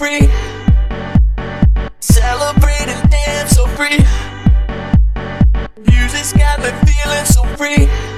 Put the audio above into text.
free. Celebrate and dance so free. Music's got me feeling so free.